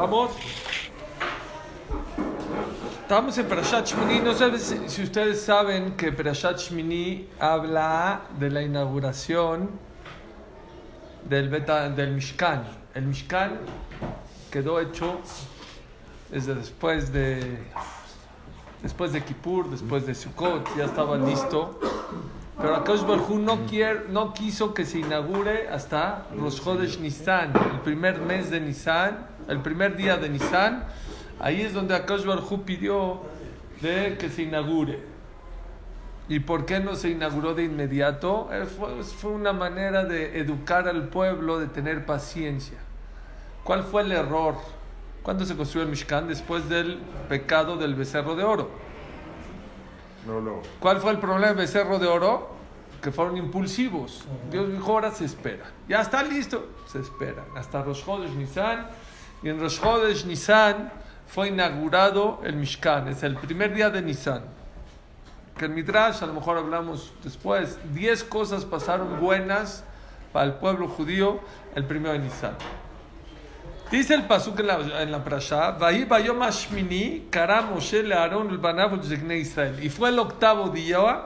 Vamos. Estamos en Perashat Shmini. No sé si ustedes saben que Perashat Shmini habla de la inauguración del, beta, del Mishkan. El Mishkan quedó hecho desde después de después de Kippur, después de Sukkot, ya estaba listo. Pero Akash Barhu no, no quiso que se inaugure hasta Rosh Chodesh Nisan, el primer mes de Nisan, el primer día de Nisan. Ahí es donde Akash Barhu pidió de que se inaugure. ¿Y por qué no se inauguró de inmediato? Eh, fue, fue una manera de educar al pueblo, de tener paciencia. ¿Cuál fue el error? ¿Cuándo se construyó el Mishkan? Después del pecado del becerro de oro. No, no. ¿Cuál fue el problema del becerro de oro? Que fueron impulsivos. Dios dijo, ahora se espera. Ya está listo. Se espera. Hasta Rosh Chodesh Nisan. Y en Rosh Chodesh Nisan fue inaugurado el Mishkan. Es el primer día de Nisan. Que el Midrash, a lo mejor hablamos después, diez cosas pasaron buenas para el pueblo judío el primero de Nisan. Dice el pasuk en la, en la parasha. Y fue el octavo día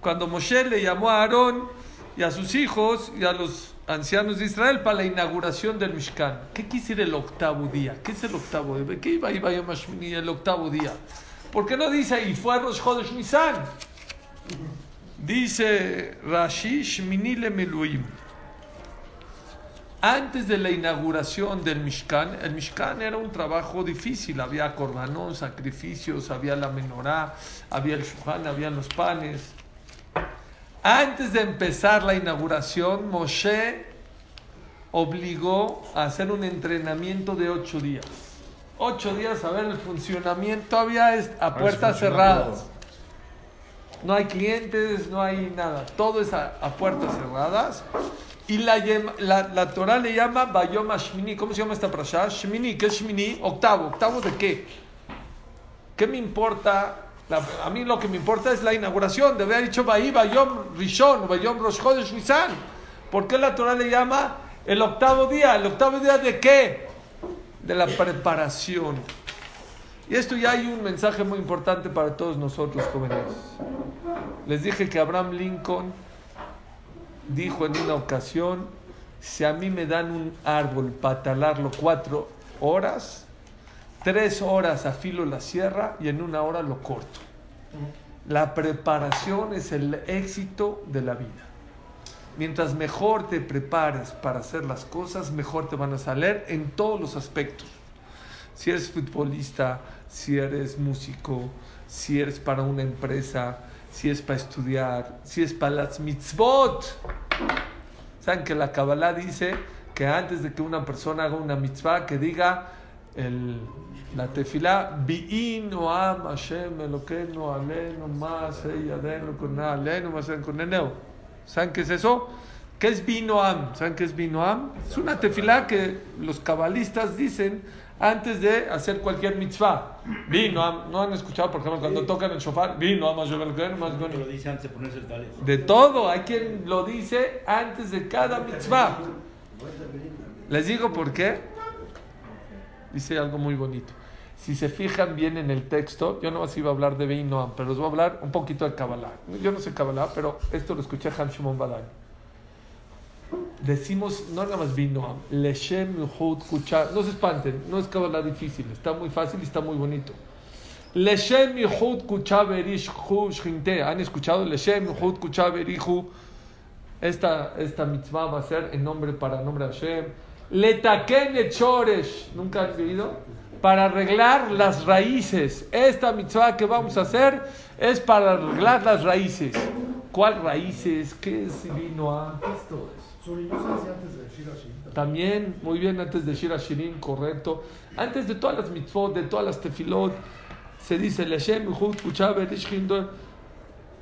cuando Moshe le llamó a Aarón y a sus hijos y a los ancianos de Israel para la inauguración del Mishkan. ¿Qué quisiera el octavo día? ¿Qué es el octavo día? ¿Qué iba a bayom hashmini el octavo día? ¿Por qué no dice y fue Rosh Chodesh Nisan? Dice Rashi Shmini Meluim antes de la inauguración del Mishkan, el Mishkan era un trabajo difícil, había corbanón, sacrificios, había la menorá, había el shuhan, había los panes. Antes de empezar la inauguración, Moshe obligó a hacer un entrenamiento de ocho días. Ocho días a ver el funcionamiento, todavía a puertas cerradas. No hay clientes, no hay nada, todo es a, a puertas cerradas. Y la, la, la, Torah le llama Bayoma Shmini. ¿Cómo se llama esta prasha? Shmini. ¿Qué es Shmini? Octavo. ¿Octavo de qué? ¿Qué me importa? A mí lo que me importa es la inauguración. Debe haber dicho Bayi Bayom Rishon, Bayom Rosh Chodesh Nisan. ¿Por qué la Torah le llama el octavo día? ¿El octavo día de qué? De la preparación. Y esto ya hay un mensaje muy importante para todos nosotros, jóvenes. Les dije que Abraham Lincoln dijo en una ocasión, si a mí me dan un árbol para talarlo cuatro horas, tres horas afilo la sierra y en una hora lo corto. La preparación es el éxito de la vida. Mientras mejor te prepares para hacer las cosas, mejor te van a salir en todos los aspectos. Si eres futbolista, si eres músico, si eres para una empresa, si es para estudiar, si es para las mitzvot. Saben que la Kabbalah dice que antes de que una persona haga una mitzvah, que diga el, la tefilá, Bi'in Noam Hashem Elokeinu Alenu Mas Yadenu Kuna Alenu Mas Kuneneu. ¿Saben qué es eso? ¿Qué es Binoam? ¿Saben qué es Binoam? Es una tefilá que los cabalistas dicen antes de hacer cualquier mitzvah. Vino, no han escuchado, por ejemplo, cuando tocan el shofar, vino, más lo dice antes de ponerse el. De todo, hay quien lo dice antes de cada mitzvah. Les digo por qué. Dice algo muy bonito. Si se fijan bien en el texto, yo no iba a hablar de vino, pero les voy a hablar un poquito de Kabbalah. Yo no sé Kabbalah, pero esto lo escuché a Han Shimon Badani decimos, no nada más vino, Leshem Yuhud Kucha, no se espanten, no es Kabbalah difícil, está muy fácil y está muy bonito. Leshem Yuhud Kucha Berish ¿han escuchado? Leshem Yuhud Kucha Berihu, esta, esta mitzvah va a ser en nombre para nombre de Hashem. Letaken Choresh, ¿nunca han oído? Para arreglar las raíces. Esta mitzvah que vamos a hacer es para arreglar las raíces. ¿Cuál raíces? ¿Qué es vino? ¿Qué es todo eso? También, muy bien, antes de Shira Shirin, correcto. Antes de todas las mitzvot, de todas las tefilot, se dice Leshem,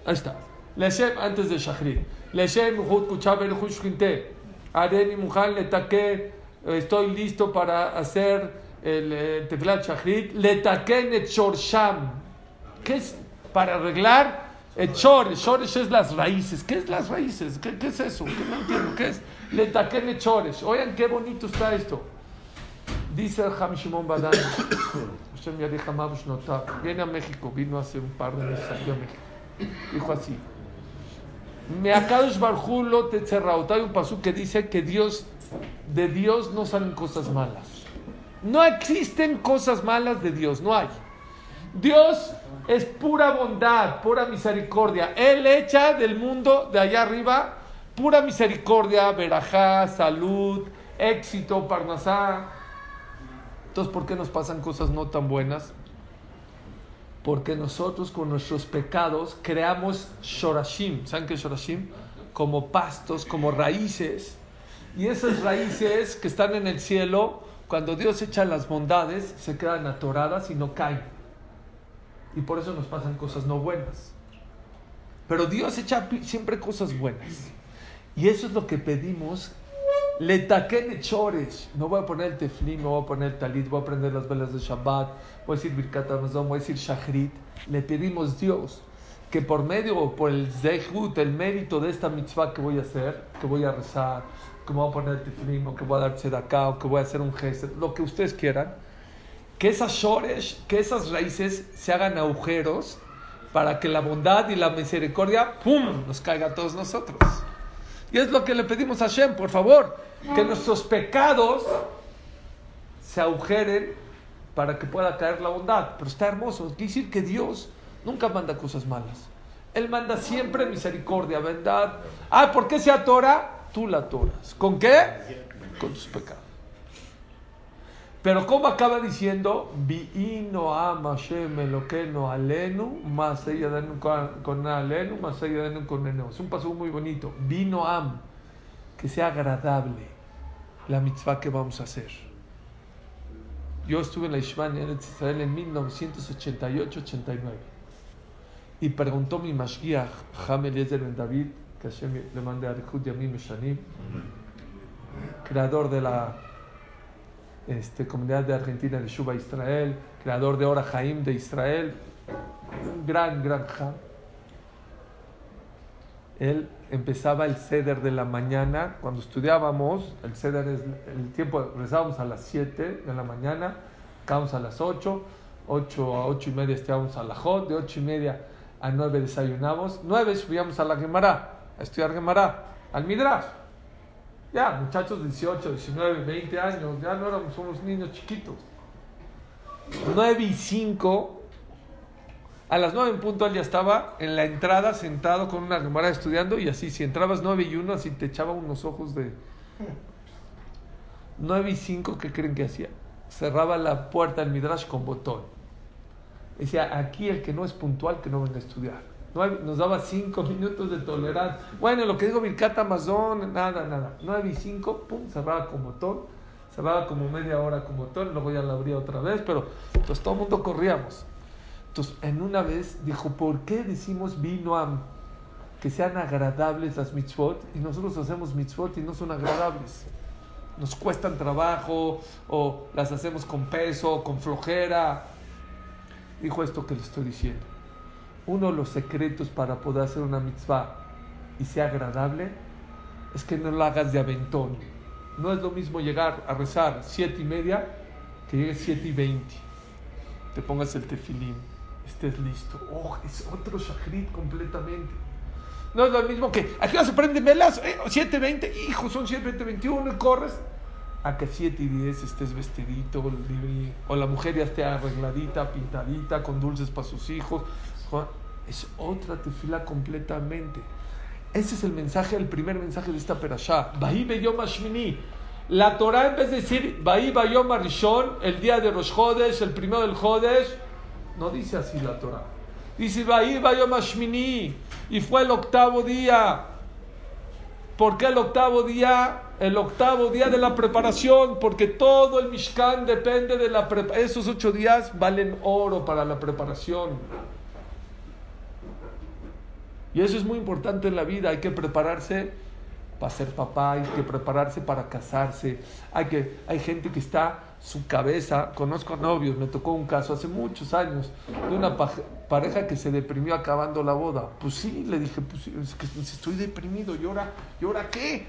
Ahí está. Leshem antes de Shachrit. Leshem, Uhud, Kuchabe, Shinte. Areni, Mujan, Letake. Estoy listo para hacer el eh, tefilat Shachrit. Letaken et Shorsham. ¿Qué es? Para arreglar el chores, chores es las raíces. ¿Qué es las raíces? ¿Qué, es eso? ¿Qué no entiendo? ¿Qué es? Le taquene chores. Oigan qué bonito está esto. Dice el Ham Shimon Badán, Hashem Yareh Hamav Shnotav, viene a México, vino hace un par de meses aquí a México. Dijo así: Me akadosh barjú lo tetzerraot. Hay un pasú que dice que Dios, de Dios no salen cosas malas. No existen cosas malas de Dios, no hay. Dios es pura bondad, pura misericordia. Él echa del mundo de allá arriba pura misericordia, verajá, salud, éxito, parnasá. Entonces, ¿por qué nos pasan cosas no tan buenas? Porque nosotros con nuestros pecados creamos shorashim. ¿Saben qué shorashim? Como pastos, como raíces. Y esas raíces que están en el cielo, cuando Dios echa las bondades, se quedan atoradas y no caen. Y por eso nos pasan cosas no buenas. Pero Dios echa siempre cosas buenas. Y eso es lo que pedimos. Le taqué chores. No voy a poner el teflín, no voy a poner el talit, voy a prender las velas de Shabbat, voy a decir Birkat Amazon, voy a decir Shachrit. Le pedimos Dios que por medio, por el zehut, el mérito de esta mitzvah que voy a hacer, que voy a rezar, que voy a poner teflín, o que voy a dar acá, o que voy a hacer un gesto, lo que ustedes quieran, que esas shores, que esas raíces se hagan agujeros para que la bondad y la misericordia, ¡pum!, nos caiga a todos nosotros. Y es lo que le pedimos a Hashem, por favor, que nuestros pecados se agujeren para que pueda caer la bondad. Pero está hermoso, quiere decir que Dios nunca manda cosas malas. Él manda siempre misericordia, verdad. Ah, ¿por qué se atora? Tú la atoras. ¿Con qué? Con tus pecados. Pero como acaba diciendo, no ama no alenu, más ella con alenu, más ella con eneno. Es un paso muy bonito. Vino am, que sea agradable la mitzvah que vamos a hacer. Yo estuve en la Ishvan en Israel en 1988-89 y preguntó mi mashgiach, Hamel Eliezer Ben David, que Hashem le mande a Rehud Yamim Shanim, creador de la este, comunidad de Argentina de Shuba Israel, creador de Ora Jaim de Israel, un gran, gran Jam. Él empezaba el ceder de la mañana, cuando estudiábamos, el ceder es el tiempo, rezábamos a las 7 de la mañana, acabamos a las 8, 8 a 8 y media estábamos a la Jot, de 8 y media a 9 desayunamos, 9 subíamos a la Gemara, a estudiar Gemara, al Midrash. Ya, muchachos de 18, 19, 20 años, ya no éramos, somos niños chiquitos. 9 y 5, a las 9 en punto él ya estaba en la entrada sentado con una cámara estudiando y así, si entrabas 9 y 1, así te echaba unos ojos de... 9 y 5, ¿qué creen que hacía? Cerraba la puerta del Midrash con botón. Decía, aquí el que no es puntual, que no venga a estudiar nos daba cinco minutos de tolerancia. Bueno, lo que digo Birkat Amazon, nada, nada. Nueve y cinco, pum, cerraba como botón. Cerraba como media hora como botón, luego ya la abría otra vez, pero pues todo el mundo corríamos. Entonces, en una vez dijo, ¿por qué decimos vino a que sean agradables las mitzvot y nosotros hacemos mitzvot y no son agradables? Nos cuestan trabajo o las hacemos con peso, con flojera. Dijo esto que le estoy diciendo uno de los secretos para poder hacer una mitzvah y sea agradable es que no lo hagas de aventón. No es lo mismo llegar a rezar siete y media que llegues siete y veinte. Te pongas el tefilín, estés listo. Oh, es otro shachrit completamente. No es lo mismo que aquí se prende velas, eh, siete veinte, hijo, son siete veinte, veintiuno y corres. A que siete y diez estés vestidito, o la mujer ya esté arregladita, pintadita, con dulces para sus hijos, es otra tefila completamente. Ese es el mensaje, el primer mensaje de esta perashá. La Torah en vez de decir Bayom Rishon, el día de Rosh Chodesh, el primero del Chodesh, no dice así la Torah. Dice Bayom y fue el octavo día. ¿Por qué el octavo día? El octavo día de la preparación, porque todo el Mishkan depende de la preparación. Esos ocho días valen oro para la preparación. Y eso es muy importante en la vida, hay que prepararse para ser papá, hay que prepararse para casarse, hay, que, hay gente que está su cabeza, conozco novios, me tocó un caso hace muchos años de una pareja que se deprimió acabando la boda. Pues sí, le dije, pues es que estoy deprimido, ¿y ahora, ¿y ahora qué?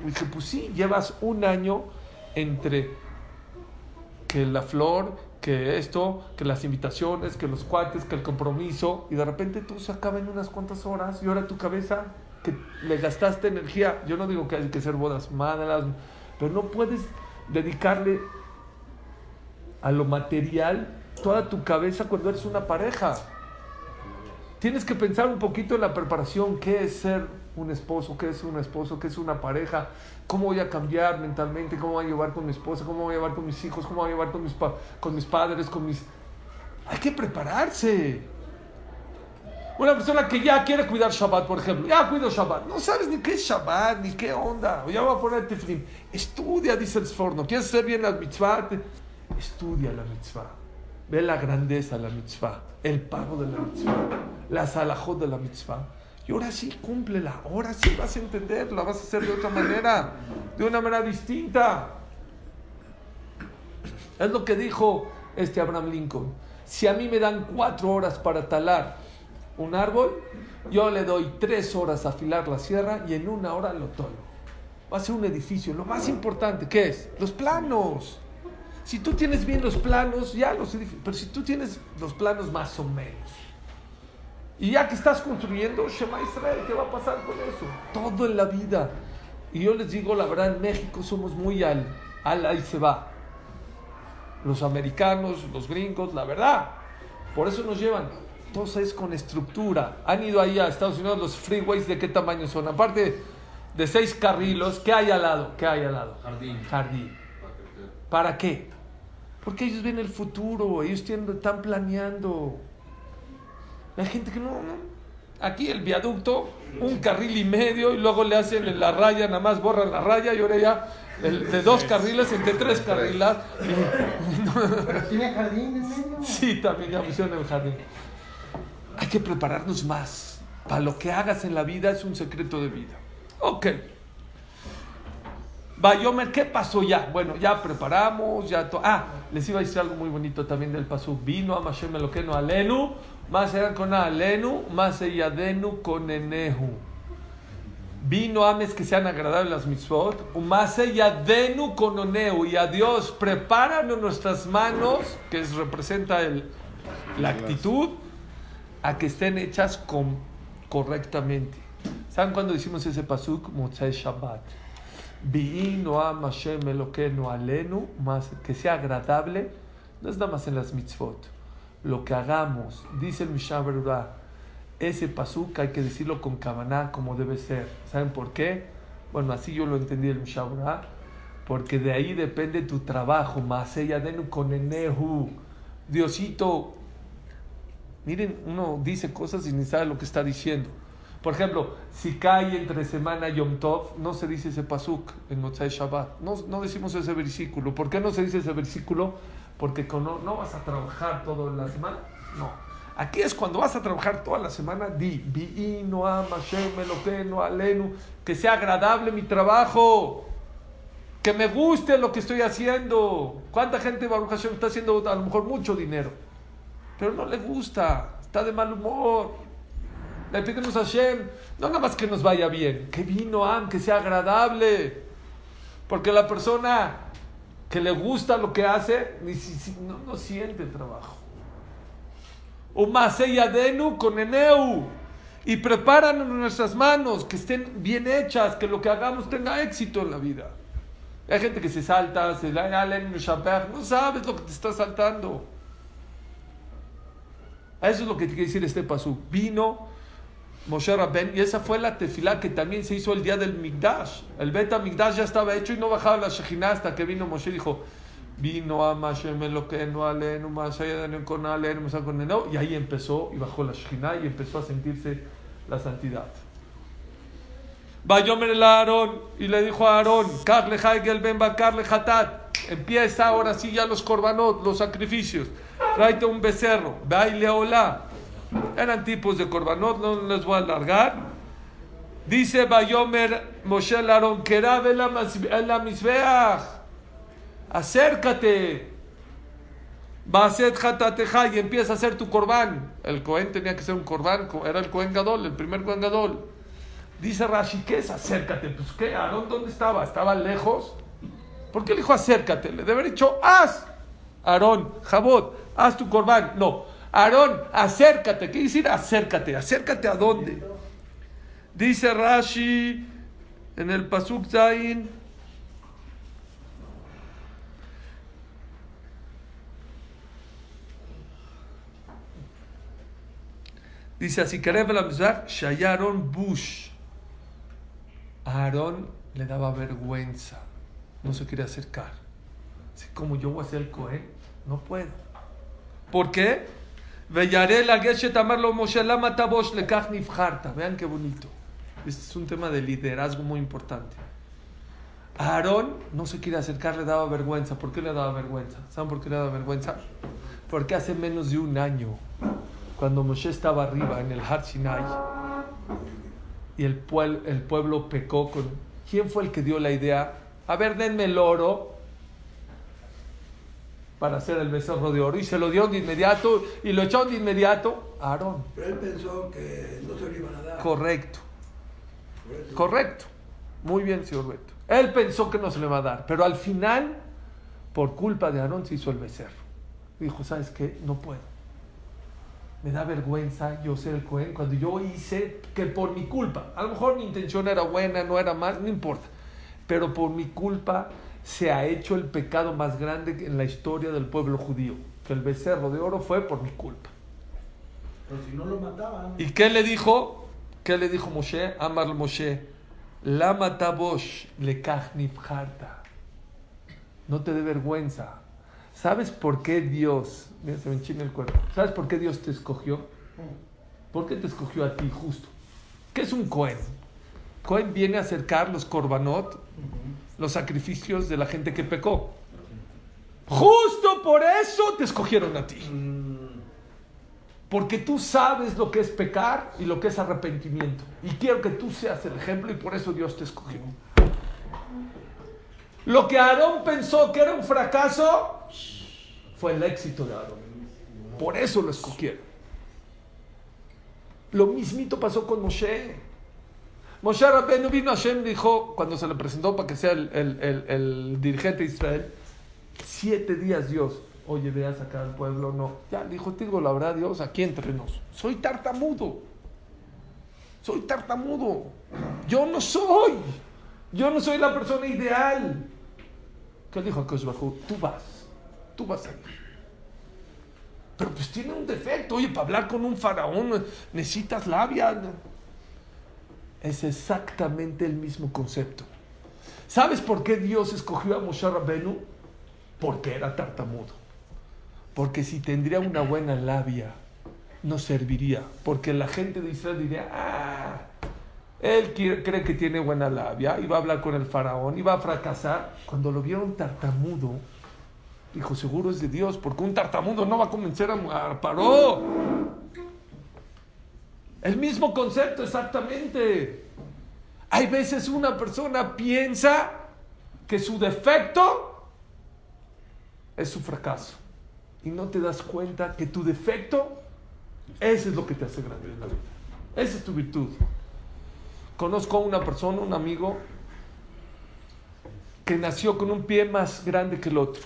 Le dije, pues sí, llevas un año entre que la flor, que esto, que las invitaciones, que los cuates, que el compromiso, y de repente todo se acaba en unas cuantas horas y ahora tu cabeza que le gastaste energía, yo no digo que hay que ser bodas malas, pero no puedes dedicarle a lo material toda tu cabeza cuando eres una pareja. Tienes que pensar un poquito en la preparación, qué es ser un esposo, qué es un esposo, qué es una pareja, cómo voy a cambiar mentalmente, cómo voy a llevar con mi esposa, cómo voy a llevar con mis hijos, cómo voy a llevar con mis, con mis padres, con mis... Hay que prepararse. Una persona que ya quiere cuidar Shabbat, por ejemplo, ya cuido Shabbat, no sabes ni qué es Shabbat, ni qué onda, ya voy a poner tefilín. Estudia, dice el Sforno, ¿quieres hacer bien la mitzvah? Estudia la mitzvah. Ve la grandeza de la mitzvah, el pago de la mitzvah, la salahot de la mitzvah. Y ahora sí, cúmplela. Ahora sí vas a entender, la vas a hacer de otra manera, de una manera distinta. Es lo que dijo este Abraham Lincoln. Si a mí me dan cuatro horas para talar un árbol, yo le doy tres horas a afilar la sierra y en una hora lo tolo. Va a ser un edificio. Lo más importante, ¿qué es? Los planos. Si tú tienes bien los planos, ya los edificios. Pero si tú tienes los planos más o menos, y ya que estás construyendo, Shema Israel, ¿qué va a pasar con eso? Todo en la vida. Y yo les digo, la verdad, en México somos muy al, al ahí se va. Los americanos, los gringos, la verdad. Por eso nos llevan. Todo es con estructura. Han ido ahí a Estados Unidos los freeways, ¿de qué tamaño son? Aparte de seis carrilos, ¿qué hay al lado? ¿Qué hay al lado? Jardín. Jardín. ¿Para qué? Porque ellos ven el futuro, ellos tienen, están planeando. Hay gente que no, Aquí el viaducto, un carril y medio, y luego le hacen la raya, nada más borran la raya, y ahora ya de dos carriles entre tres carriles. Pero tiene jardín en medio. Sí, también ya pusieron el jardín. Hay que prepararnos más. Para lo que hagas en la vida es un secreto de vida. Ok. Bayomer, ¿qué pasó ya? Bueno, ya preparamos, ya to Ah, les iba a decir algo muy bonito también del paso. Vino a Mashem Eloqueno Alenu, más eran con Alenu, más Yadenu con Enehu. Vino ames que sean agradables las mitzvot, más Yadenu con Onehu. Y a Dios, prepáranos nuestras manos, que es, representa el, la actitud, a que estén hechas con, correctamente. ¿Saben cuándo decimos ese pasuk? Motzai Shabbat. Vino a Mashem Eloqueno Alenu, más que sea agradable, no es nada más en las mitzvot. Lo que hagamos, dice el Mishnah ese pasuk hay que decirlo con kavaná como debe ser. ¿Saben por qué? Bueno, así yo lo entendí el Mishnah porque de ahí depende tu trabajo. Maseyadenu con enehu. Diosito, miren, uno dice cosas y ni sabe lo que está diciendo. Por ejemplo, si cae entre semana Yom Tov, no se dice ese pasuk en Motzai Shabbat. No, no decimos ese versículo. ¿Por qué no se dice ese versículo? Porque no, no vas a trabajar toda la semana. No. Aquí es cuando vas a trabajar toda la semana. Di, no no alenu, que sea agradable mi trabajo. Que me guste lo que estoy haciendo. ¿Cuánta gente, Baruch Hashem, está haciendo a lo mejor mucho dinero? Pero no le gusta, está de mal humor le pedimos a Hashem, no nada más que nos vaya bien, que vino Am, que sea agradable. Porque la persona que le gusta lo que hace, ni si, no, no, siente el trabajo. Umaseyadenu con Eneu. Y prepáranos nuestras manos, que estén bien hechas, que lo que hagamos tenga éxito en la vida. Hay gente que se salta, se no sabes lo que te está saltando. Eso es lo que quiere decir este paso. Vino Moshe Rabben, y esa fue la tefilá que también se hizo el día del Migdash. El Beta Migdash ya estaba hecho y no bajaba la Shekhinah hasta que vino Moshe y dijo, vino a Mashem lo que no alenu, con alenu, y ahí empezó y bajó la Shekhinah y empezó a sentirse la santidad. Bayomer el Aarón y le dijo a Aarón, Karle Haigel ben Bakarle Hatat, empieza ahora sí ya los korbanot, los sacrificios, tráete un becerro, baile hola eran tipos de corbanot, no les voy a alargar. Dice Bayomer Moshe Aarón, Kerabe la misbeach. Acércate. Baset jatateja y empieza a hacer tu corbán. El Cohen tenía que ser un corbán, era el Cohen Gadol, el primer Cohen Gadol. Dice Rashi, ¿qué es acércate? Pues ¿qué? Aarón, ¿dónde estaba? ¿Estaba lejos? ¿Por qué le dijo acércate? Le debe haber dicho, haz. Aarón, Jabot, haz tu corbán. No, Aarón, acércate. ¿Qué quiere decir acércate? ¿Acércate a dónde? Dice Rashi en el Pasuk Zain. Dice así, Shayaron Bush. Aarón le daba vergüenza, no se quería acercar. Así como yo voy a ser Cohen, no puedo. ¿Por qué? Vean qué bonito. Este es un tema de liderazgo muy importante. Aarón no se quiere acercar, le daba vergüenza. ¿Por qué le daba vergüenza? ¿Saben por qué le daba vergüenza? Porque hace menos de un año cuando Moshe estaba arriba en el Har Sinai y el, pueblo, el pueblo pecó con... ¿Quién fue el que dio la idea? A ver, denme el oro para hacer el becerro de oro. Y se lo dio de inmediato y lo echó de inmediato a Aarón. Pero él pensó que no se lo iban a dar. Correcto. Correcto. Muy bien, señor Beto. Él pensó que no se le va a dar, pero al final, por culpa de Aarón, se hizo el becerro. Dijo, ¿sabes qué? No puedo me da vergüenza yo ser el Cohen cuando yo hice que por mi culpa, a lo mejor mi intención era buena, no era mal, no importa, pero por mi culpa se ha hecho el pecado más grande en la historia del pueblo judío, que el becerro de oro fue por mi culpa. Pero si no lo mataban. ¿Y qué le dijo? ¿Qué le dijo Moshe? Amar Moshe, la matabosh le No te dé vergüenza. ¿Sabes por qué Dios Mira, se me enchina el cuerpo. ¿Sabes por qué Dios te escogió? ¿Por qué te escogió a ti justo? ¿Qué es un Cohen? Cohen viene a acercar los korbanot, los sacrificios de la gente que pecó. Justo por eso te escogieron a ti. Porque tú sabes lo que es pecar y lo que es arrepentimiento. Y quiero que tú seas el ejemplo y por eso Dios te escogió. Lo que Aarón pensó que era un fracaso, fue el éxito de Aarón. Por eso lo escogieron. Lo mismito pasó con Moshe. Moshe Rabbeinu vino Hashem dijo, cuando se le presentó para que sea el, dirigente de Israel, siete días Dios, oye, ve a sacar al pueblo, no. Ya, dijo, te digo la verdad, Dios, aquí entre nos. Soy tartamudo. Soy tartamudo. Yo no soy. Yo no soy la persona ideal. ¿Qué dijo Bajo? Tú vas tú vas a. Pero pues tiene un defecto. Oye, para hablar con un faraón necesitas labia. Es exactamente el mismo concepto. ¿Sabes por qué Dios escogió a Moshe Rabbenu? Porque era tartamudo. Porque si tendría una buena labia, no serviría. Porque la gente de Israel diría, ah, él cree que tiene buena labia, y va a hablar con el faraón, y va a fracasar. Cuando lo vieron tartamudo, Dijo, seguro es de Dios, porque un tartamudo no va a convencer a, Paró. El mismo concepto, exactamente. Hay veces una persona piensa que su defecto es su fracaso. Y no te das cuenta que tu defecto, ese es lo que te hace grande en la vida. Esa es tu virtud. Conozco a una persona, un amigo, que nació con un pie más grande que el otro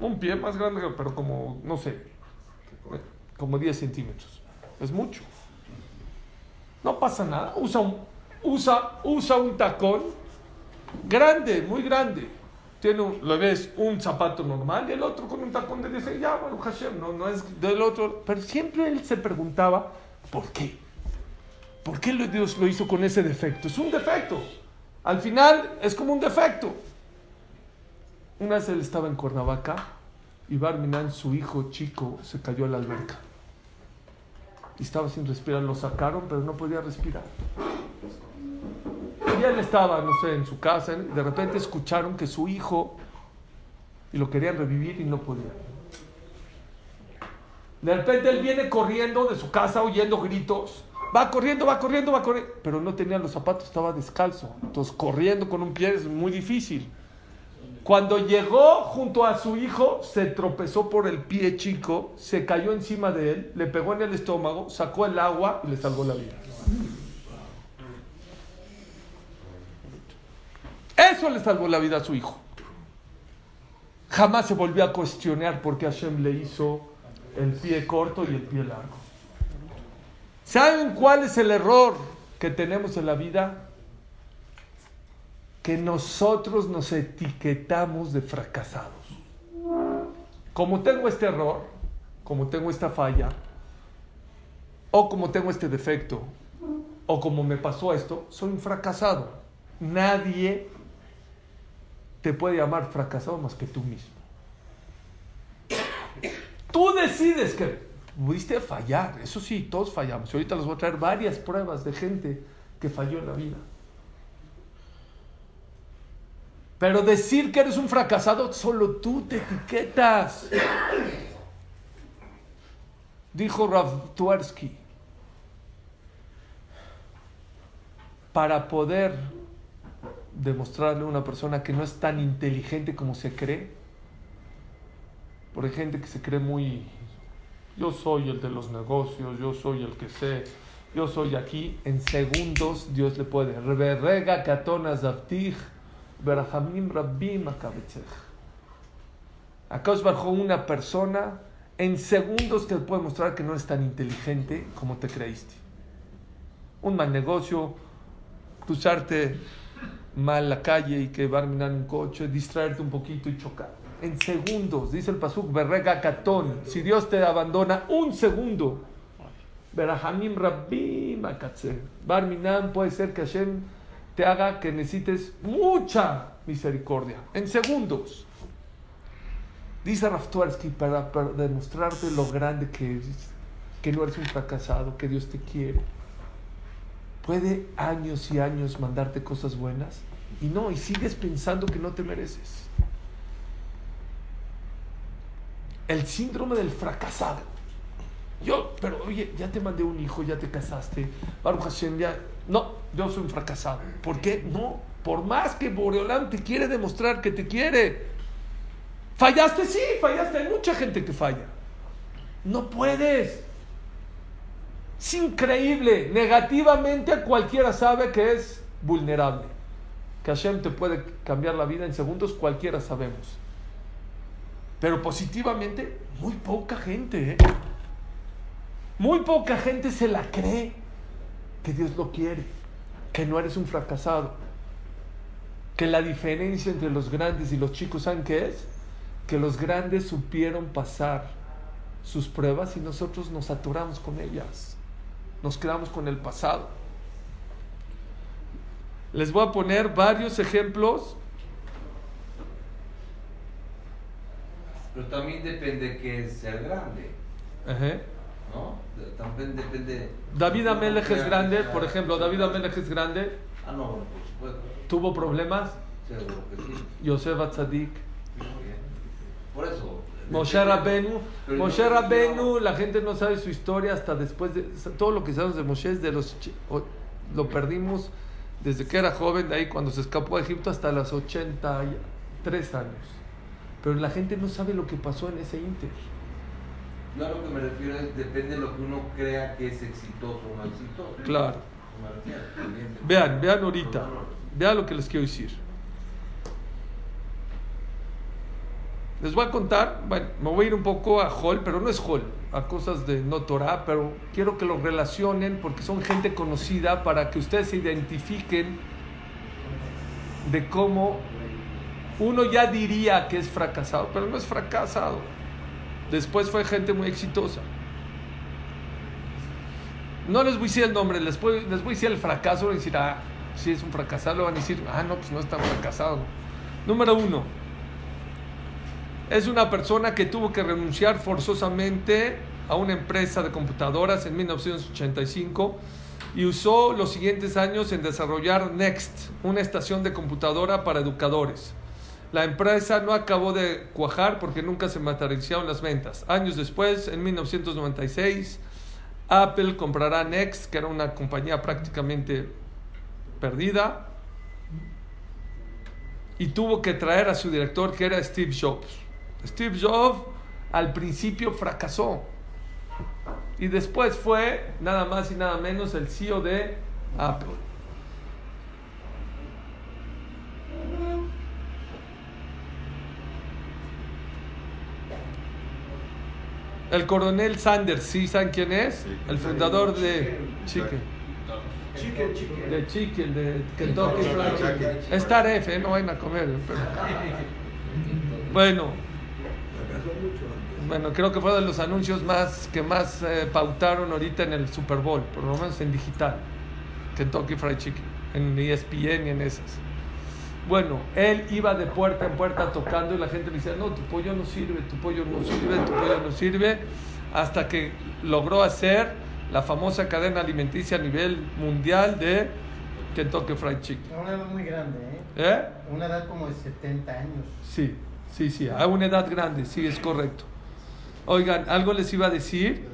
un pie más grande, pero como, no sé, como 10 centímetros. Es mucho. No pasa nada. Usa un, usa, usa un tacón grande, muy grande. Tiene un, lo ves un zapato normal y el otro con un tacón de 10. Ya, bueno, Hashem, no, no es del otro. Pero siempre él se preguntaba, ¿por qué? ¿Por qué Dios lo hizo con ese defecto? Es un defecto. Al final es como un defecto. Una vez él estaba en Cuernavaca y Barminan, su hijo chico, se cayó a la alberca. Y estaba sin respirar, lo sacaron, pero no podía respirar. Y él estaba, no sé, en su casa, de repente escucharon que su hijo, y lo querían revivir y no podía. De repente él viene corriendo de su casa oyendo gritos. Va corriendo, va corriendo, va corriendo. Pero no tenía los zapatos, estaba descalzo. Entonces corriendo con un pie es muy difícil. Cuando llegó junto a su hijo, se tropezó por el pie chico, se cayó encima de él, le pegó en el estómago, sacó el agua y le salvó la vida. Eso le salvó la vida a su hijo. Jamás se volvió a cuestionar por qué Hashem le hizo el pie corto y el pie largo. ¿Saben cuál es el error que tenemos en la vida? Que nosotros nos etiquetamos de fracasados. Como tengo este error, como tengo esta falla, o como tengo este defecto, o como me pasó esto, soy un fracasado. Nadie te puede llamar fracasado más que tú mismo. Tú decides que pudiste fallar, eso sí, todos fallamos. Y ahorita les voy a traer varias pruebas de gente que falló en la vida. Pero decir que eres un fracasado, solo tú te etiquetas. Dijo Rav Tuersky, para poder demostrarle a una persona que no es tan inteligente como se cree, por gente que se cree muy, yo soy el de los negocios, yo soy el que sé, yo soy aquí, en segundos Dios le puede. Rega katona zavtich, berahamim rabbim Acá os bajó una persona, en segundos te puede mostrar que no es tan inteligente como te creíste. Un mal negocio, cruzarte mal la calle y que va a un coche, distraerte un poquito y chocar. En segundos, dice el Pasuk, Berrega Katón, si Dios te abandona un segundo, Berahamim Rabbi Barminan puede ser que Hashem te haga que necesites mucha misericordia. En segundos. Dice Raftuarsky para, para demostrarte lo grande que eres, que no eres un fracasado, que Dios te quiere puede años y años mandarte cosas buenas y no, y sigues pensando que no te mereces. El síndrome del fracasado. Yo, pero oye, ya te mandé un hijo, ya te casaste, Baruch Hashem, ya. No, yo soy un fracasado. ¿Por qué? No, por más que Boreolam te quiere demostrar que te quiere. Fallaste, sí, fallaste. Hay mucha gente que falla. No puedes. Es increíble. Negativamente cualquiera sabe que es vulnerable. Que Hashem te puede cambiar la vida en segundos, cualquiera sabemos. Pero positivamente, muy poca gente. ¿eh? Muy poca gente se la cree que Dios lo quiere. Que no eres un fracasado. Que la diferencia entre los grandes y los chicos, ¿saben qué es? Que los grandes supieron pasar sus pruebas y nosotros nos aturamos con ellas nos quedamos con el pasado. Les voy a poner varios ejemplos. Pero también depende que es ser grande. ¿No? También depende. David Amelech es grande, por ejemplo, David Amelech es grande. Ah, no, por supuesto. ¿Tuvo problemas? Seguro que sí. Yosef Atzadik. Por eso, Moshe Rabenu, Moshe Rabenu, la gente no sabe su historia hasta después de todo lo que sabemos de Moshe de los lo perdimos desde que era joven, de ahí cuando se escapó a Egipto hasta los 83 años. Pero la gente no sabe lo que pasó en ese No, lo que me refiero es depende de lo que uno crea que es exitoso o no exitoso. Claro. Vean, vean ahorita. Vean lo que les quiero decir. Les voy a contar, bueno, me voy a ir un poco a Hall, pero no es Hall, a cosas de no Torah, pero quiero que lo relacionen porque son gente conocida para que ustedes se identifiquen de cómo uno ya diría que es fracasado, pero no es fracasado. Después fue gente muy exitosa. No les voy a decir el nombre, les, voy, les voy a decir el fracaso, van a decir, ah, si es un fracasado, van a decir, ah, no, pues no está fracasado. Número uno, es una persona que tuvo que renunciar forzosamente a una empresa de computadoras en 1985 y usó los siguientes años en desarrollar Next, una estación de computadora para educadores. La empresa no acabó de cuajar porque nunca se materializaron las ventas. Años después, en 1996, Apple comprará Next, que era una compañía prácticamente perdida, y tuvo que traer a su director, que era Steve Jobs. Steve Jobs al principio fracasó y después fue nada más y nada menos el CEO de Apple. El coronel Sanders, ¿sí saben quién es? Sí. El fundador de Chicken. Chicken, chicken. De Chicken, de Kentucky Fried. Chicken. Es taref, ¿eh? No vayan a comer. pero- Bueno, bueno, creo que fue de los anuncios más que más eh, pautaron ahorita en el Super Bowl, por lo menos en digital. Kentucky Fried Chicken, en ESPN y en esas. Bueno, él iba de puerta en puerta tocando y la gente le decía, no, tu pollo no sirve, tu pollo no sirve, tu pollo no sirve, hasta que logró hacer la famosa cadena alimenticia a nivel mundial de Kentucky Fried Chicken. Una edad muy grande, ¿eh? ¿Eh? Una edad como de 70 años. Sí, sí, sí, a una edad grande, sí, es correcto. Oigan, algo les iba a decir.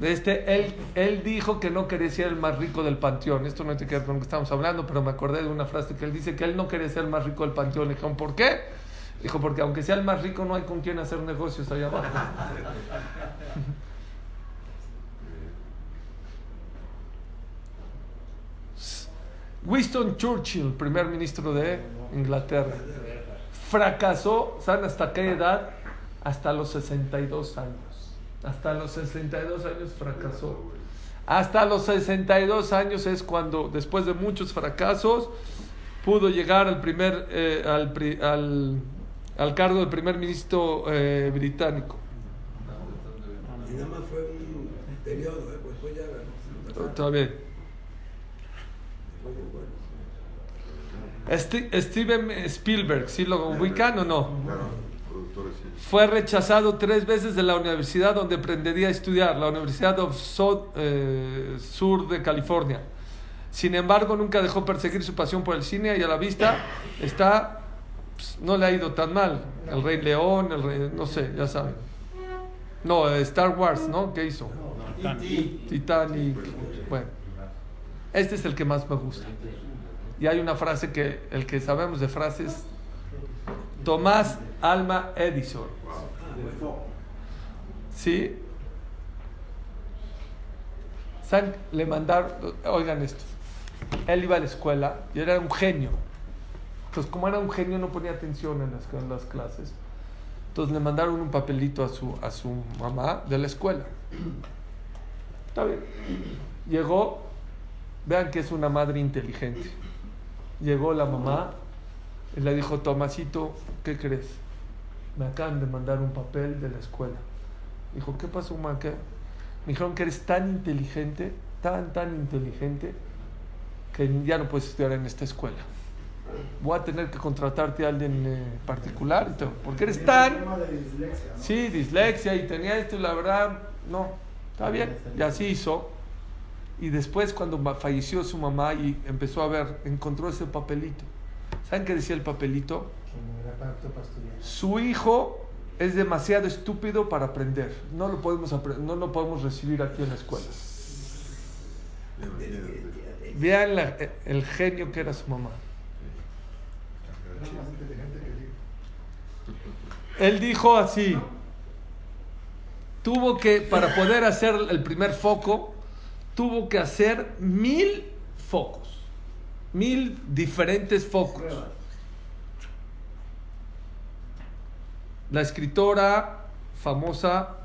Este, él, él dijo que no quería ser el más rico del panteón. Esto no tiene que ver con lo que estamos hablando, pero me acordé de una frase que él dice que él no quería ser el más rico del panteón. Le dijeron, ¿por qué? Dijo, porque aunque sea el más rico, no hay con quién hacer negocios allá abajo. Winston Churchill, primer ministro de Inglaterra, fracasó, ¿saben hasta qué edad? Hasta los 62 años. Hasta los 62 años fracasó. Hasta los 62 años es cuando, después de muchos fracasos, pudo llegar al, primer, eh, al, al, al cargo del primer ministro eh, británico. Y nada más fue un periodo, ¿eh? pues, ya. Está bien. Steven Spielberg, ¿sí lo ubican o no? Fue rechazado tres veces de la universidad donde aprendería a estudiar, la Universidad of South, eh, Sur de California. Sin embargo, nunca dejó perseguir su pasión por el cine y a la vista está, pues, no le ha ido tan mal. El Rey León, el Rey, no sé, ya saben. No, eh, Star Wars, ¿no? ¿Qué hizo? Titanic. Bueno, este es el que más me gusta. Y hay una frase que, el que sabemos de frases, Tomás Alma Edison. ¿Sí? ¿Saben? Le mandaron, oigan esto, él iba a la escuela y era un genio. Entonces, como era un genio, no ponía atención en las, en las clases. Entonces le mandaron un papelito a su, a su mamá de la escuela. Está bien. Llegó, vean que es una madre inteligente. Llegó la mamá y le dijo, Tomasito, ¿qué crees? Me acaban de mandar un papel de la escuela. Dijo, ¿qué pasó? ¿Qué? Me dijeron que eres tan inteligente, tan, tan inteligente, que ya no puedes estudiar en esta escuela. Voy a tener que contratarte a alguien eh, particular, porque eres tan... Sí, dislexia y tenía esto y la verdad, no, está bien, y así hizo. Y después cuando falleció su mamá y empezó a ver, encontró ese papelito. ¿Saben qué decía el papelito? Su hijo es demasiado estúpido para aprender. No lo podemos, no lo podemos recibir aquí en la escuela. Vean la- el genio que era su mamá. Él dijo así, tuvo que, para poder hacer el primer foco, tuvo que hacer mil focos, mil diferentes focos. La escritora famosa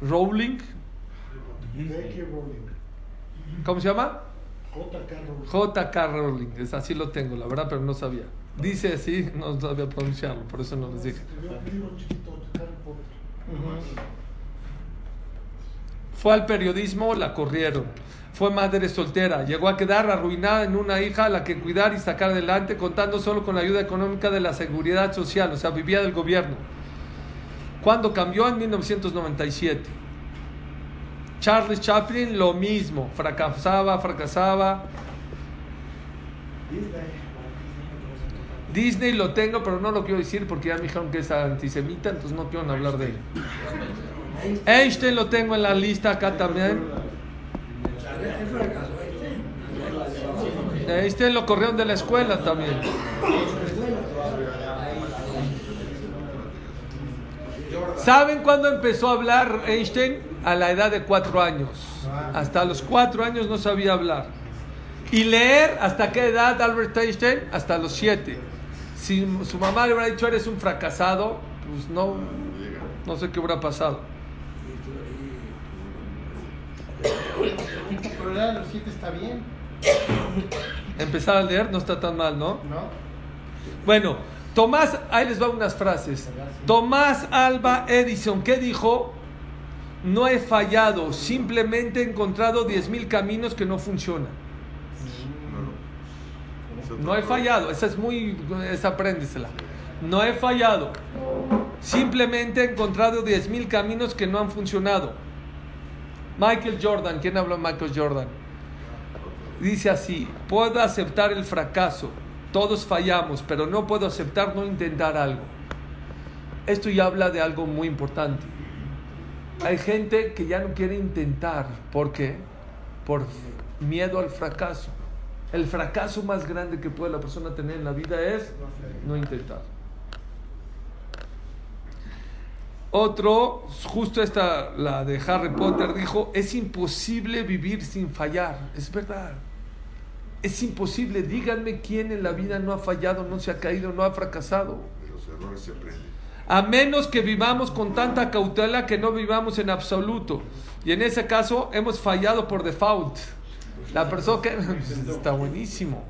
Rowling. ¿cómo se llama? J.K. Rowling. J.K. Rowling, es así lo tengo, la verdad, pero no sabía. Dice así, no sabía pronunciarlo, por eso no les dije. Escribió un libro chiquito de Harry Potter. Fue al periodismo, la corrieron. Fue madre soltera. Llegó a quedar arruinada en una hija a la que cuidar y sacar adelante, contando solo con la ayuda económica de la seguridad social, o sea, vivía del gobierno. Cuando cambió en 1997. Charles Chaplin, lo mismo. Fracasaba, fracasaba. Disney lo tengo, pero no lo quiero decir porque ya me dijeron que es antisemita, entonces no quiero hablar de él. Einstein lo tengo en la lista acá también. Einstein lo corrieron de la escuela también. ¿Saben cuándo empezó a hablar Einstein? A la edad de cuatro años. Hasta los cuatro años no sabía hablar. Y leer, ¿hasta qué edad Albert Einstein? Hasta los siete. Si su mamá le hubiera dicho eres un fracasado, pues no, no sé qué hubiera pasado. Pero leer a los siete está bien, Empezar a leer no está tan mal, ¿no? ¿no? Bueno, Tomás, ahí les va unas frases. Tomás Alba Edison, ¿qué dijo? No he fallado, simplemente he encontrado 10.000 caminos que no funcionan. No he fallado, esa es muy, esa apréndesela. No he fallado, simplemente he encontrado 10.000 caminos que no han funcionado. Michael Jordan, ¿quién habla de Michael Jordan? Dice así, puedo aceptar el fracaso, todos fallamos, pero no puedo aceptar no intentar algo. Esto ya habla de algo muy importante. Hay gente que ya no quiere intentar, ¿por qué? Por miedo al fracaso. El fracaso más grande que puede la persona tener en la vida es no intentar. Otro, justo esta, la de Harry Potter, dijo, es imposible vivir sin fallar. Es verdad. Es imposible. Díganme quién en la vida no ha fallado, no se ha caído, no ha fracasado. De los errores se aprende. A menos que vivamos con tanta cautela que no vivamos en absoluto. Y en ese caso hemos fallado por default. La persona que... Está buenísimo.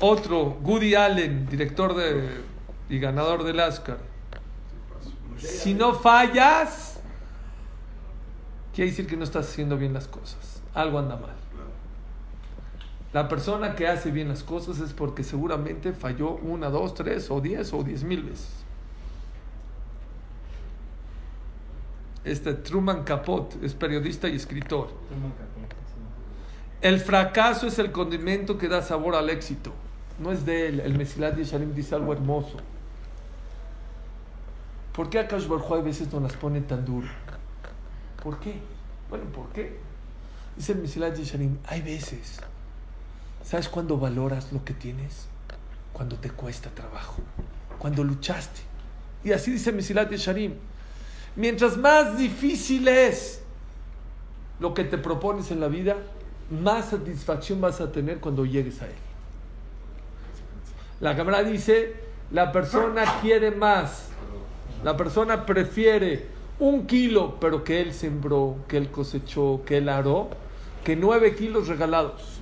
Otro, Woody Allen, director de, y ganador del Oscar. Si no fallas, quiere decir que no estás haciendo bien las cosas. Algo anda mal. La persona que hace bien las cosas es porque seguramente falló una, dos, tres, o diez, o diez mil veces. Este Truman Capote es periodista y escritor. El fracaso es el condimento que da sabor al éxito. No es de él. El Mesilat Yesharim dice algo hermoso. ¿Por qué Akash Baruj Hu a veces nos las pone tan duro? ¿Por qué? Bueno, ¿por qué? Dice el Mesilat Yesharim, hay veces. ¿Sabes cuándo valoras lo que tienes? Cuando te cuesta trabajo. Cuando luchaste. Y así dice Mesilat Yesharim. Mientras más difícil es lo que te propones en la vida, más satisfacción vas a tener cuando llegues a él. La cámara dice, la persona quiere más, la persona prefiere un kilo, pero que él sembró, que él cosechó, que él aró, que nueve kilos regalados.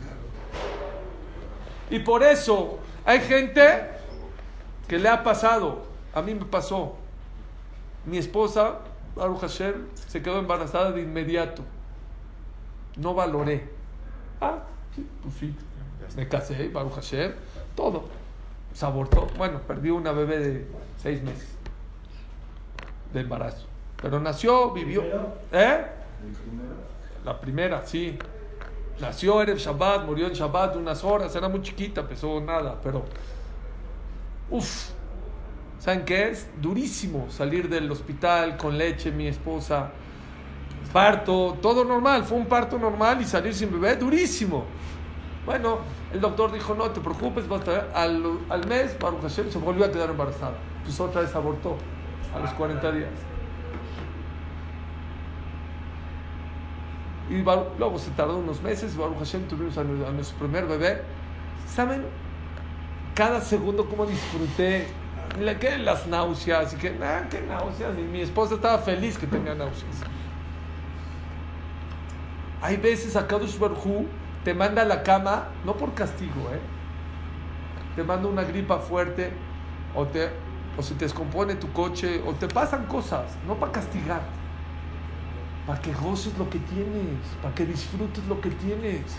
Y por eso hay gente que le ha pasado, a mí me pasó, mi esposa, Baruch Hashem, se quedó embarazada de inmediato. No valoré. Ah, sí, pues sí. Me casé, Baruch Hashem, todo. Abortó. Bueno, perdí una bebé de seis meses de embarazo. Pero nació, vivió. ¿Eh? La primera, sí. Nació en el Shabbat, murió en Shabbat unas horas, era muy chiquita, pesó nada, pero. Uf, ¿Saben qué es? Durísimo salir del hospital con leche, mi esposa, parto, todo normal, fue un parto normal y salir sin bebé, durísimo. Bueno, el doctor dijo, no te preocupes, basta. Al, al mes, Baruch Hashem se volvió a quedar embarazada. Pues otra vez abortó a los 40 días. Y luego se tardó unos meses, Baruch Hashem tuvimos a, a nuestro primer bebé. ¿Saben? Cada segundo como disfruté que las náuseas y que, nada, qué náuseas. Y mi esposa estaba feliz que tenía náuseas. Hay veces a Kadosh Barhu te manda a la cama, no por castigo, ¿eh? te manda una gripa fuerte o, te, o se te descompone tu coche o te pasan cosas, no para castigar, para que goces lo que tienes, para que disfrutes lo que tienes.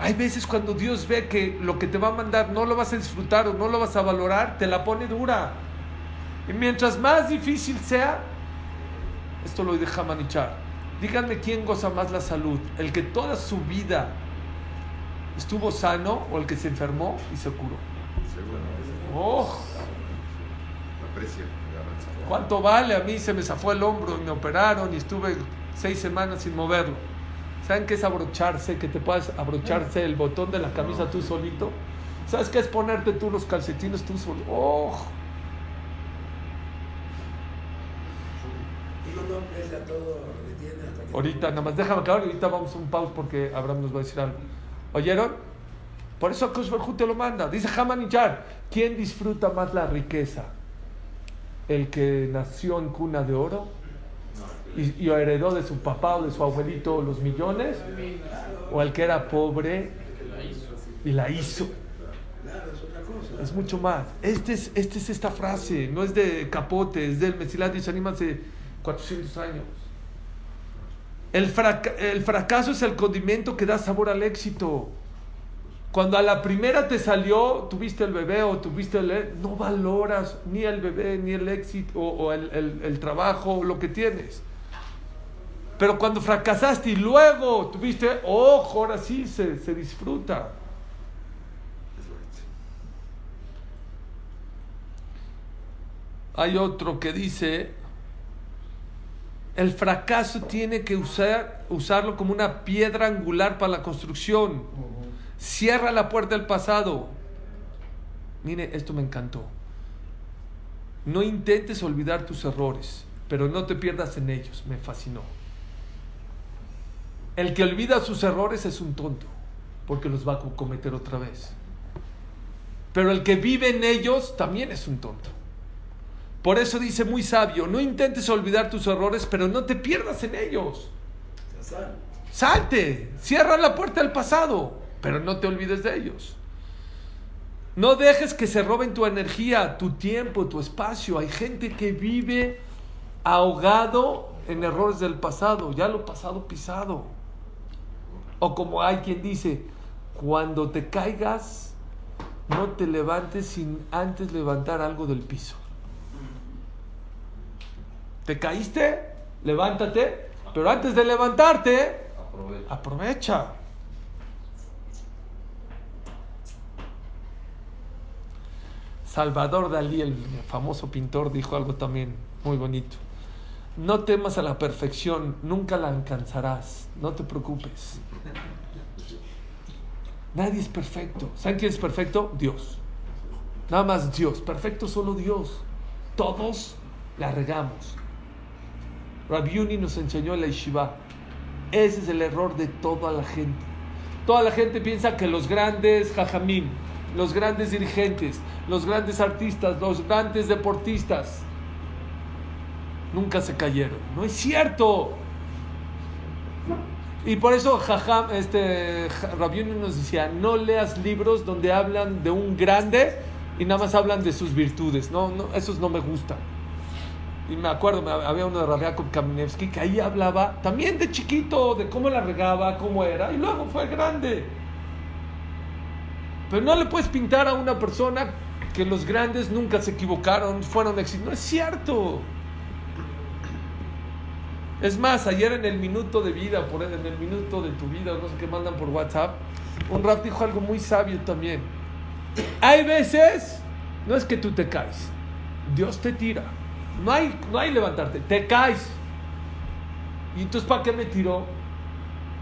Hay veces cuando Dios ve que lo que te va a mandar no lo vas a disfrutar o no lo vas a valorar, te la pone dura. Y mientras más difícil sea, esto lo deja manichar. Díganme quién goza más la salud, el que toda su vida estuvo sano o el que se enfermó y se curó. Oh. ¿Cuánto vale? A mí se me zafó el hombro y me operaron y estuve seis semanas sin moverlo. ¿Saben qué es abrocharse? Que te puedas abrocharse el botón de la camisa tú solito. ¿Sabes qué es ponerte tú los calcetines tú solo? ¡Oh! Ahorita, nada más déjame acabar y ahorita vamos a un pause porque Abraham nos va a decir algo. ¿Oyeron? Por eso Kosh te lo manda. Dice Hamanichar, ¿quién disfruta más la riqueza? ¿El que nació en cuna de oro y, y heredó de su papá o de su abuelito los millones? ¿O el que era pobre y la hizo? Es mucho más. Este es, este es esta frase, no es de Capote, es del Mesilat Yeshanim hace 400 años. El, el fracaso es el condimento que da sabor al éxito. Cuando a la primera te salió, tuviste el bebé o tuviste el... No valoras ni el bebé, ni el éxito, o, el- el trabajo, o lo que tienes. Pero cuando fracasaste y luego tuviste, ojo, ahora sí se, se disfruta. Hay otro que dice, el fracaso tiene que usar, usarlo como una piedra angular para la construcción. Cierra la puerta del pasado. Mire, esto me encantó. No intentes olvidar tus errores, pero no te pierdas en ellos. Me fascinó. El que olvida sus errores es un tonto, porque los va a cometer otra vez. Pero el que vive en ellos también es un tonto. Por eso dice muy sabio, no intentes olvidar tus errores, pero no te pierdas en ellos. Salte, cierra la puerta del pasado, pero no te olvides de ellos. No dejes que se roben tu energía, tu tiempo, tu espacio. Hay gente que vive ahogado en errores del pasado, ya lo pasado pisado. O como hay quien dice, cuando te caigas, no te levantes sin antes levantar algo del piso. ¿Te caíste? Levántate, pero antes de levantarte, Aprovecha. Aprovecha. Salvador Dalí, el famoso pintor, dijo algo también muy bonito. No temas a la perfección, nunca la alcanzarás, no te preocupes. Nadie es perfecto. ¿Saben quién es perfecto? Dios. Nada más Dios. Perfecto solo Dios. Todos la regamos. Rabbi Yuni nos enseñó en la Yeshiva. Ese es el error de toda la gente. Toda la gente piensa que los grandes jajamín, los grandes dirigentes, los grandes artistas, los grandes deportistas, nunca se cayeron. No es cierto. Y por eso Jajam, este, Yuni nos decía, no leas libros donde hablan de un grande y nada más hablan de sus virtudes. No, no, esos no me gustan. Y me acuerdo, había uno de Rabiakov Kaminevsky que ahí hablaba también de chiquito, de cómo la regaba, cómo era, y luego fue grande. Pero no le puedes pintar a una persona que los grandes nunca se equivocaron, fueron éxitos. No es cierto. Es más, ayer en el minuto de vida, por en el minuto de tu vida, no sé qué mandan por WhatsApp, un rap dijo algo muy sabio también. Hay veces, no es que tú te caes, Dios te tira. No hay, no hay levantarte, te caes. ¿Y entonces para qué me tiró?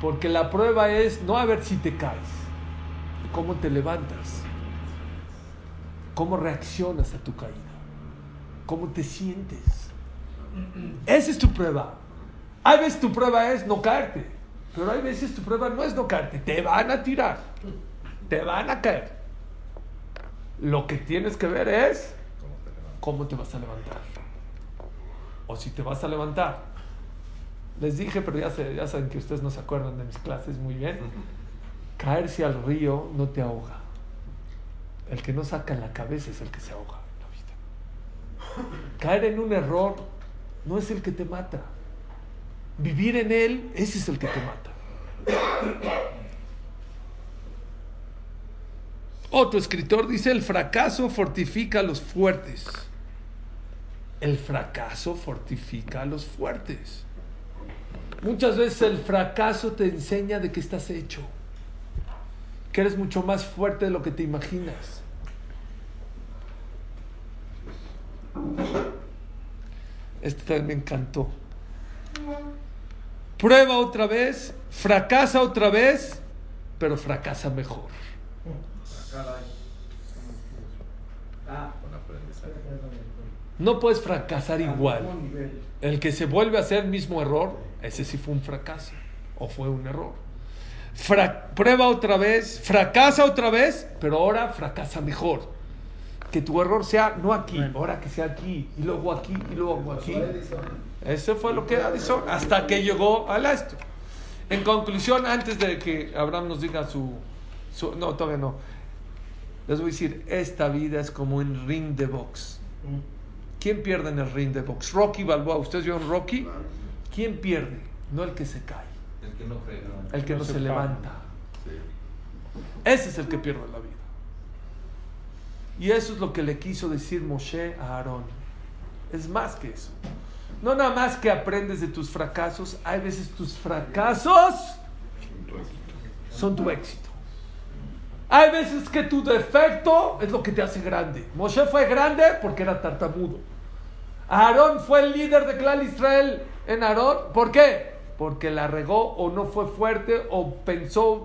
Porque la prueba es no a ver si te caes, cómo te levantas, cómo reaccionas a tu caída, cómo te sientes. Esa es tu prueba. Hay veces tu prueba es no caerte, pero hay veces tu prueba no es no caerte, te van a tirar, te van a caer. Lo que tienes que ver es cómo te vas a levantar. O si te vas a levantar. Les dije, pero ya, ya saben que ustedes no se acuerdan de mis clases muy bien. Caerse al río no te ahoga. El que no saca la cabeza es el que se ahoga en la vida. Caer en un error no es el que te mata. Vivir en él, ese es el que te mata. Otro escritor dice, el fracaso fortifica a los fuertes. El fracaso fortifica a los fuertes. Muchas veces el fracaso te enseña de que estás hecho, que eres mucho más fuerte de lo que te imaginas. Este también me encantó. Prueba otra vez, fracasa otra vez, pero fracasa mejor. No puedes fracasar igual. El que se vuelve a hacer el mismo error, ese sí fue un fracaso o fue un error. Fra- prueba otra vez, fracasa otra vez, pero ahora fracasa mejor. que tu error sea no aquí, ahora que sea aquí, y luego aquí, y luego aquí. Eso fue lo que Edison, hasta que llegó al esto. En conclusión, antes de que Abraham nos diga su, su, No, todavía no. Les voy a decir, esta vida es como un ring de box. ¿Quién pierde en el ring de box? Rocky Balboa. ¿Ustedes vieron Rocky? ¿Quién pierde? No el que se cae. El que no frega. El que no, se, levanta. Ese es el que pierde la vida. Y eso es lo que le quiso decir Moshe a Aarón. Es más que eso. No nada más que aprendes de tus fracasos, hay veces tus fracasos son tu éxito. Hay veces que tu defecto es lo que te hace grande. Moshe fue grande porque era tartamudo. Aarón fue el líder de clan Israel en Aarón. ¿Por qué? Porque la regó o no fue fuerte o pensó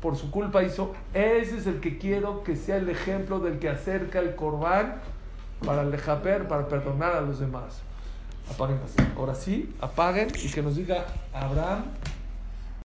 por su culpa hizo. Ese es el que quiero que sea el ejemplo del que acerca el corbán para el lejaper, para perdonar a los demás. Apaguen, ahora sí, apaguen y que nos diga Abraham